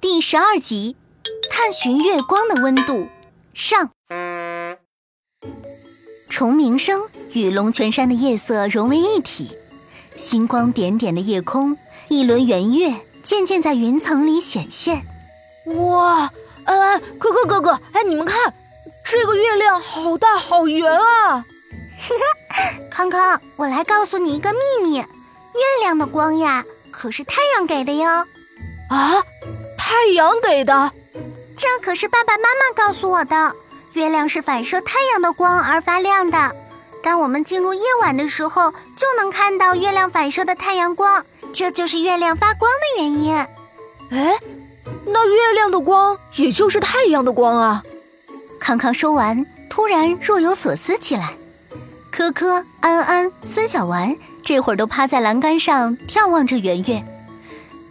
第十二集，探寻月光的温度上。虫鸣声与龙泉山的夜色融为一体，星光点点的夜空，一轮圆月渐渐在云层里显现。哇，哎哎，可可哥哥，哎，你们看，这个月亮好大好圆啊！康康，我来告诉你一个秘密，月亮的光呀，可是太阳给的哟。啊，太阳给的？这可是爸爸妈妈告诉我的。月亮是反射太阳的光而发亮的，当我们进入夜晚的时候，就能看到月亮反射的太阳光，这就是月亮发光的原因。哎，那月亮的光也就是太阳的光啊！康康说完，突然若有所思起来。科科、安安、孙小丸这会儿都趴在栏杆上眺望着圆月。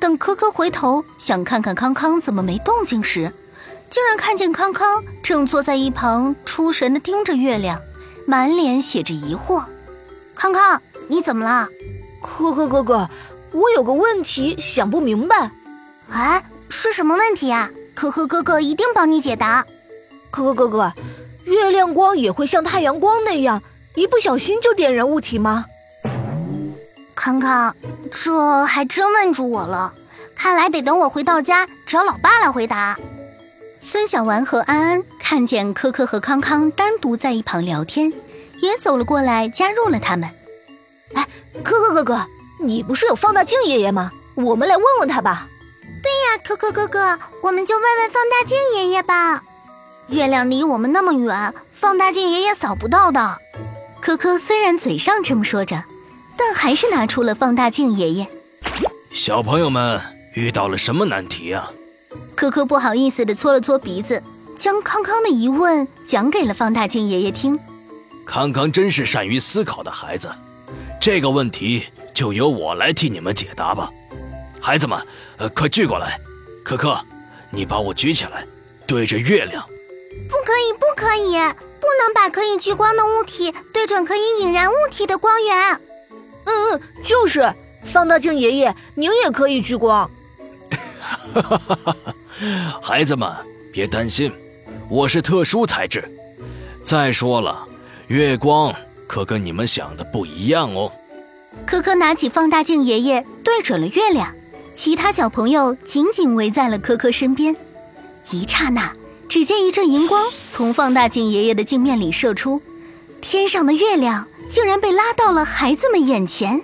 等科科回头想看看康康怎么没动静时，竟然看见康康正坐在一旁出神的盯着月亮，满脸写着疑惑。康康，你怎么了？可可哥哥，我有个问题想不明白。哎，是什么问题啊？可可哥哥一定帮你解答。可可哥哥，月亮光也会像太阳光那样，一不小心就点燃物体吗？康康，这还真问住我了。看来得等我回到家找老爸来回答。孙小丸和安安看见科科和康康单独在一旁聊天，也走了过来加入了他们。哎，科科哥哥，你不是有放大镜爷爷吗？我们来问问他吧。对呀，科科哥哥，我们就问问放大镜爷爷吧。月亮离我们那么远，放大镜爷爷扫不到的。科科虽然嘴上这么说着，但还是拿出了放大镜爷爷。小朋友们遇到了什么难题啊？可可不好意思地搓了搓鼻子，将康康的疑问讲给了放大镜爷爷听。康康真是善于思考的孩子，这个问题就由我来替你们解答吧。孩子们，呃，快聚过来。可可，你把我举起来，对着月亮。不可以，不可以，不能把可以聚光的物体对准可以引燃物体的光源。嗯嗯，就是放大镜爷爷，您也可以聚光。哈哈哈哈。孩子们，别担心，我是特殊材质。再说了，月光可跟你们想的不一样哦。科科拿起放大镜，爷爷对准了月亮，其他小朋友紧紧围在了科科身边。一刹那，只见一阵荧光从放大镜爷爷的镜面里射出，天上的月亮竟然被拉到了孩子们眼前。